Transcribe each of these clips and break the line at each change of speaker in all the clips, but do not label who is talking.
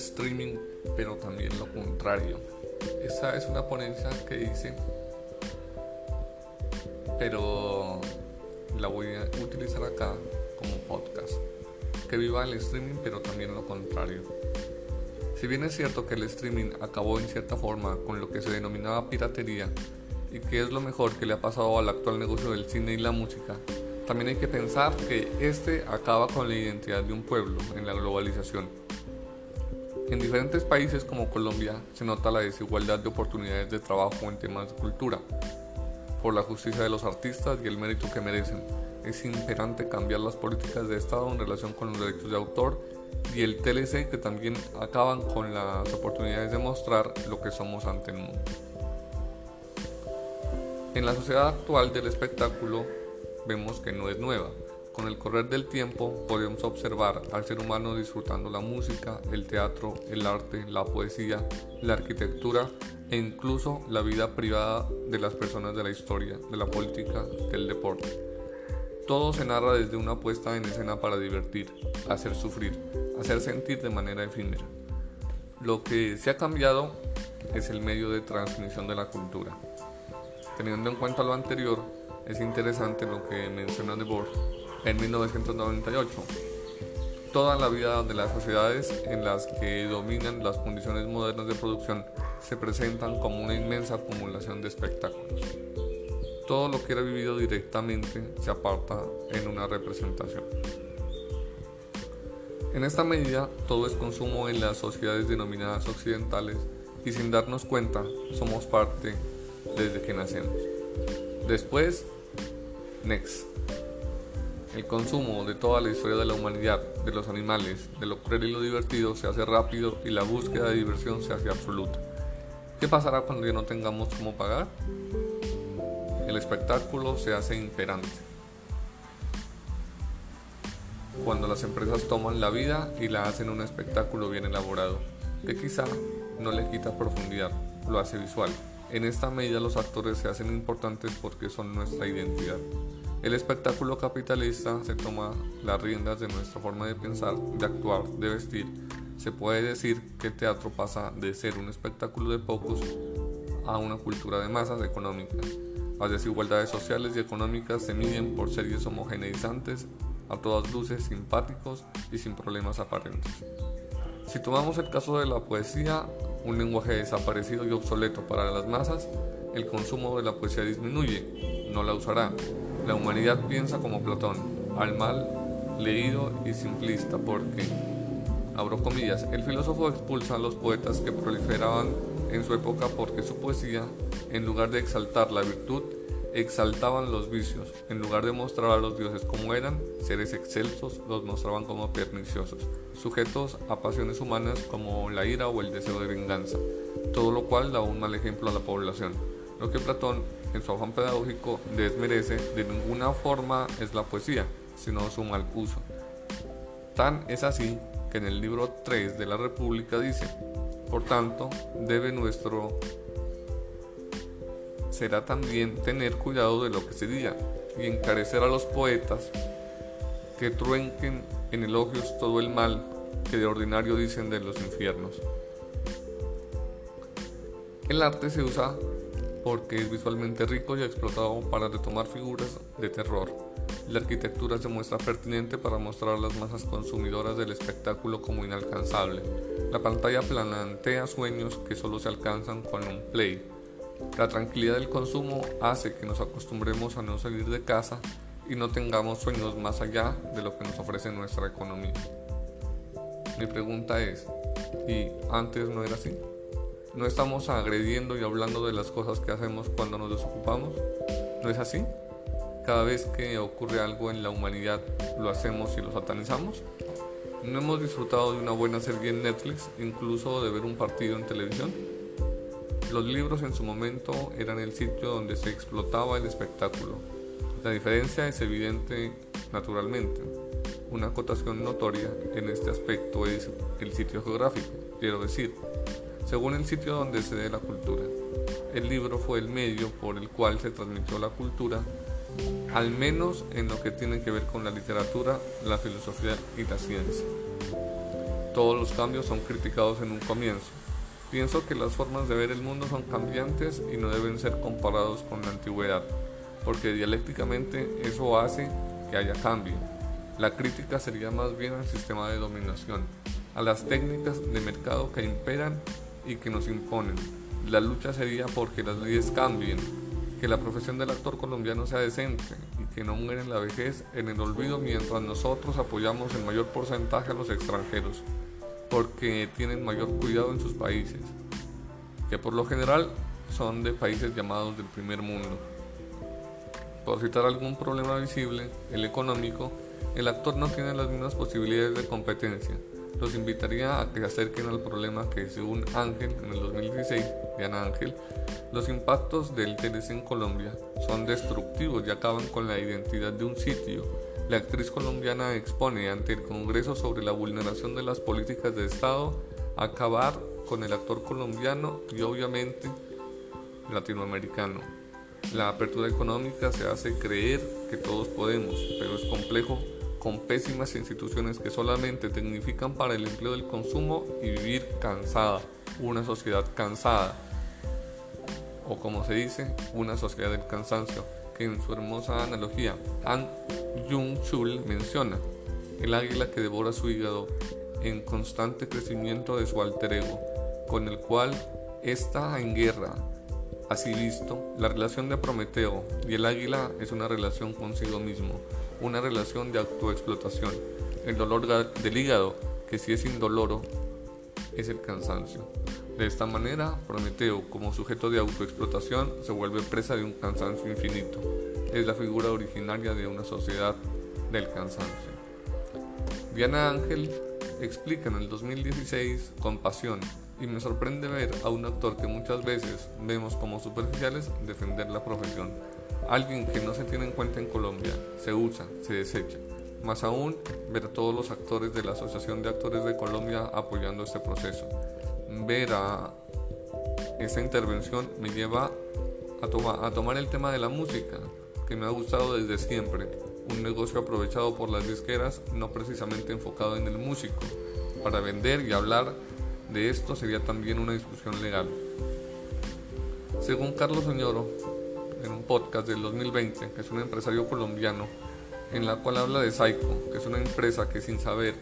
streaming, pero también lo contrario. Esta es una ponencia que dice, pero la voy a utilizar acá como podcast. Que viva el streaming, pero también lo contrario. Si bien es cierto que el streaming acabó en cierta forma con lo que se denominaba piratería y que es lo mejor que le ha pasado al actual negocio del cine y la música, también hay que pensar que este acaba con la identidad de un pueblo en la globalización. En diferentes países como Colombia se nota la desigualdad de oportunidades de trabajo en temas de cultura, por la justicia de los artistas y el mérito que merecen. Es imperante cambiar las políticas de Estado en relación con los derechos de autor y el TLC que también acaban con las oportunidades de mostrar lo que somos ante el mundo. En la sociedad actual del espectáculo vemos que no es nueva. Con el correr del tiempo podemos observar al ser humano disfrutando la música, el teatro, el arte, la poesía, la arquitectura e incluso la vida privada de las personas de la historia, de la política, del deporte. Todo se narra desde una puesta en escena para divertir, hacer sufrir, hacer sentir de manera efímera. Lo que se ha cambiado es el medio de transmisión de la cultura. Teniendo en cuenta lo anterior, es interesante lo que menciona De Boer en 1998. Toda la vida de las sociedades en las que dominan las condiciones modernas de producción se presentan como una inmensa acumulación de espectáculos. Todo lo que era vivido directamente se aparta en una representación. En esta medida, todo es consumo en las sociedades denominadas occidentales y sin darnos cuenta somos parte desde que nacemos. Después, next. El consumo de toda la historia de la humanidad, de los animales, de lo cruel y lo divertido se hace rápido y la búsqueda de diversión se hace absoluta. ¿Qué pasará cuando ya no tengamos cómo pagar? El espectáculo se hace imperante. Cuando las empresas toman la vida y la hacen un espectáculo bien elaborado, que quizá no le quita profundidad, lo hace visual. En esta medida los actores se hacen importantes porque son nuestra identidad. El espectáculo capitalista se toma las riendas de nuestra forma de pensar, de actuar, de vestir. Se puede decir que el teatro pasa de ser un espectáculo de pocos a una cultura de masas económicas. Las desigualdades sociales y económicas se miden por series homogeneizantes, a todas luces simpáticos y sin problemas aparentes. Si tomamos el caso de la poesía, un lenguaje desaparecido y obsoleto para las masas, el consumo de la poesía disminuye, no la usará. La humanidad piensa como Platón, al mal leído y simplista, porque, abro comillas, el filósofo expulsa a los poetas que proliferaban en su época porque su poesía, en lugar de exaltar la virtud, exaltaban los vicios, en lugar de mostrar a los dioses como eran, seres excelsos, los mostraban como perniciosos, sujetos a pasiones humanas como la ira o el deseo de venganza, todo lo cual da un mal ejemplo a la población. Lo que Platón, en su afán pedagógico, desmerece de ninguna forma es la poesía, sino su mal uso. Tan es así que en el libro 3 de la República dice, por tanto, debe nuestro será también tener cuidado de lo que se diga y encarecer a los poetas que truenquen en elogios todo el mal que de ordinario dicen de los infiernos. El arte se usa porque es visualmente rico y explotado para retomar figuras de terror. La arquitectura se muestra pertinente para mostrar las masas consumidoras del espectáculo como inalcanzable. La pantalla plantea sueños que solo se alcanzan con un play la tranquilidad del consumo hace que nos acostumbremos a no salir de casa y no tengamos sueños más allá de lo que nos ofrece nuestra economía. Mi pregunta es, ¿y antes no era así? ¿No estamos agrediendo y hablando de las cosas que hacemos cuando nos desocupamos? ¿No es así? Cada vez que ocurre algo en la humanidad lo hacemos y lo satanizamos. ¿No hemos disfrutado de una buena serie en Netflix, incluso de ver un partido en televisión? Los libros en su momento eran el sitio donde se explotaba el espectáculo. La diferencia es evidente naturalmente. Una acotación notoria en este aspecto es el sitio geográfico, quiero decir, según el sitio donde se dé la cultura. El libro fue el medio por el cual se transmitió la cultura, al menos en lo que tiene que ver con la literatura, la filosofía y la ciencia. Todos los cambios son criticados en un comienzo. Pienso que las formas de ver el mundo son cambiantes y no deben ser comparados con la antigüedad, porque dialécticamente eso hace que haya cambio. La crítica sería más bien al sistema de dominación, a las técnicas de mercado que imperan y que nos imponen. La lucha sería porque las leyes cambien, que la profesión del actor colombiano sea decente y que no muera en la vejez en el olvido mientras nosotros apoyamos en mayor porcentaje a los extranjeros, porque tienen mayor cuidado en sus países, que por lo general son de países llamados del primer mundo. Por citar algún problema visible, el económico, el actor no tiene las mismas posibilidades de competencia. Los invitaría a que se acerquen al problema que según Ángel en el 2016, Diana Ángel, los impactos del TLC en Colombia son destructivos y acaban con la identidad de un sitio. La actriz colombiana expone ante el Congreso sobre la vulneración de las políticas de Estado, acabar con el actor colombiano y obviamente latinoamericano. La apertura económica se hace creer que todos podemos, pero es complejo con pésimas instituciones que solamente tecnifican para el empleo del consumo y vivir cansada, una sociedad cansada, o como se dice, una sociedad del cansancio, que en su hermosa analogía Han Jung-chul menciona, el águila que devora su hígado en constante crecimiento de su alter ego, con el cual está en guerra. Así visto, la relación de Prometeo y el águila es una relación consigo mismo, una relación de autoexplotación. El dolor del hígado, que si es indoloro, es el cansancio. De esta manera, Prometeo, como sujeto de autoexplotación, se vuelve presa de un cansancio infinito. Es la figura originaria de una sociedad del cansancio. Diana Ángel explica en el 2016 con pasión y me sorprende ver a un actor que muchas veces vemos como superficiales defender la profesión alguien que no se tiene en cuenta en Colombia, se usa, se desecha. Más aún, ver a todos los actores de la Asociación de Actores de Colombia apoyando este proceso. Ver a esta intervención me lleva a, a tomar el tema de la música, que me ha gustado desde siempre. Un negocio aprovechado por las disqueras, no precisamente enfocado en el músico. Para vender y hablar de esto sería también una discusión legal. Según Carlos Oñoro, en un podcast del 2020, que es un empresario colombiano, en la cual habla de Psycho, que es una empresa que sin saber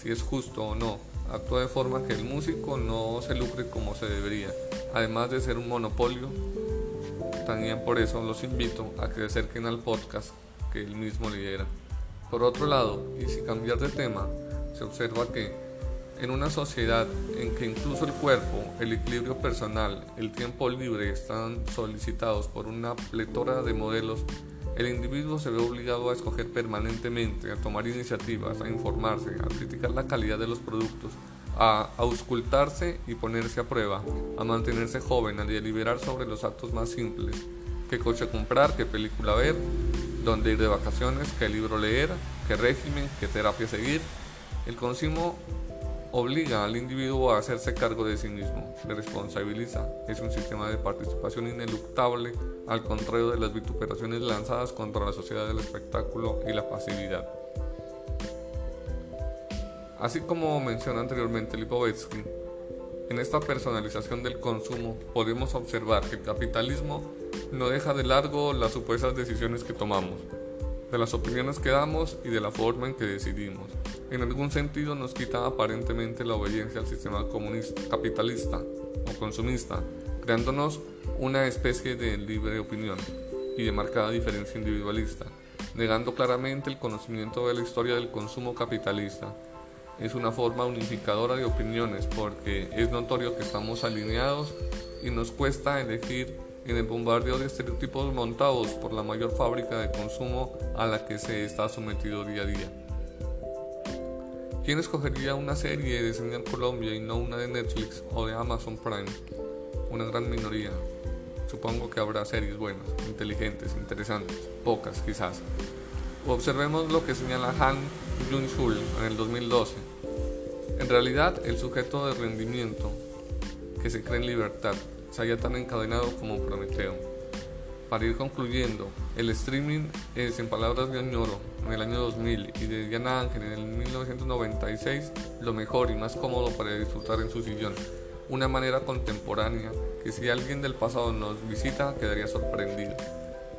si es justo o no, actúa de forma que el músico no se lucre como se debería, además de ser un monopolio. También por eso los invito a que se acerquen al podcast que él mismo lidera. Por otro lado, y sin cambiar de tema, se observa que en una sociedad en que incluso el cuerpo, el equilibrio personal, el tiempo libre están solicitados por una pletora de modelos, el individuo se ve obligado a escoger permanentemente, a tomar iniciativas, a informarse, a criticar la calidad de los productos, a auscultarse y ponerse a prueba, a mantenerse joven, a deliberar sobre los actos más simples, qué coche comprar, qué película ver, dónde ir de vacaciones, qué libro leer, qué régimen, qué terapia seguir. El consumo obliga al individuo a hacerse cargo de sí mismo, le responsabiliza, es un sistema de participación ineluctable, al contrario de las vituperaciones lanzadas contra la sociedad del espectáculo y la pasividad. Así como menciona anteriormente Lipovetsky, en esta personalización del consumo podemos observar que el capitalismo no deja de largo las supuestas decisiones que tomamos, de las opiniones que damos y de la forma en que decidimos. En algún sentido nos quita aparentemente la obediencia al sistema capitalista o consumista, creándonos una especie de libre opinión y de marcada diferencia individualista, negando claramente el conocimiento de la historia del consumo capitalista. Es una forma unificadora de opiniones porque es notorio que estamos alineados y nos cuesta elegir en el bombardeo de estereotipos montados por la mayor fábrica de consumo a la que se está sometido día a día. ¿Quién escogería una serie de en Colombia y no una de Netflix o de Amazon Prime? Una gran minoría. Supongo que habrá series buenas, inteligentes, interesantes, pocas quizás. Observemos lo que señala Han Jung-chul en el 2012. En realidad, el sujeto de rendimiento que se cree en libertad se haya tan encadenado como Prometeo. Para ir concluyendo, el streaming es, en palabras de Añoro, en el año 2000 y de Diana Ángel en el 1996, lo mejor y más cómodo para disfrutar en su sillón. Una manera contemporánea que si alguien del pasado nos visita quedaría sorprendido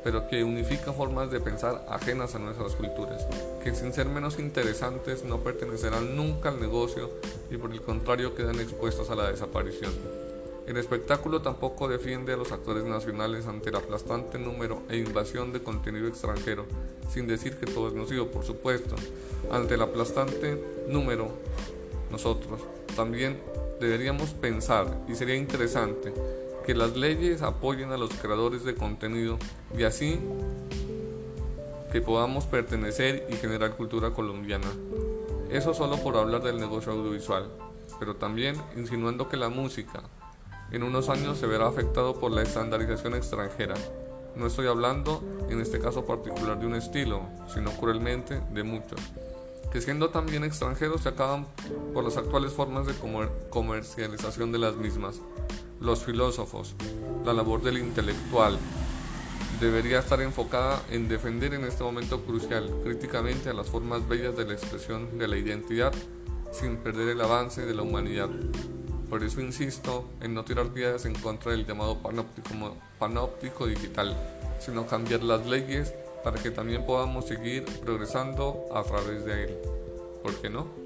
pero que unifica formas de pensar ajenas a nuestras culturas, que sin ser menos interesantes no pertenecerán nunca al negocio y por el contrario quedan expuestos a la desaparición. El espectáculo tampoco defiende a los actores nacionales ante el aplastante número e invasión de contenido extranjero, sin decir que todo es nocivo, por supuesto. Ante el aplastante número, nosotros también deberíamos pensar, y sería interesante, que las leyes apoyen a los creadores de contenido y así que podamos pertenecer y generar cultura colombiana. Eso solo por hablar del negocio audiovisual, pero también insinuando que la música en unos años se verá afectado por la estandarización extranjera. No estoy hablando en este caso particular de un estilo, sino cruelmente de muchos, que siendo también extranjeros se acaban por las actuales formas de comercialización de las mismas los filósofos, la labor del intelectual, debería estar enfocada en defender en este momento crucial críticamente a las formas bellas de la expresión de la identidad sin perder el avance de la humanidad. Por eso insisto en no tirar piedras en contra del llamado panóptico, panóptico digital, sino cambiar las leyes para que también podamos seguir progresando a través de él. ¿Por qué no?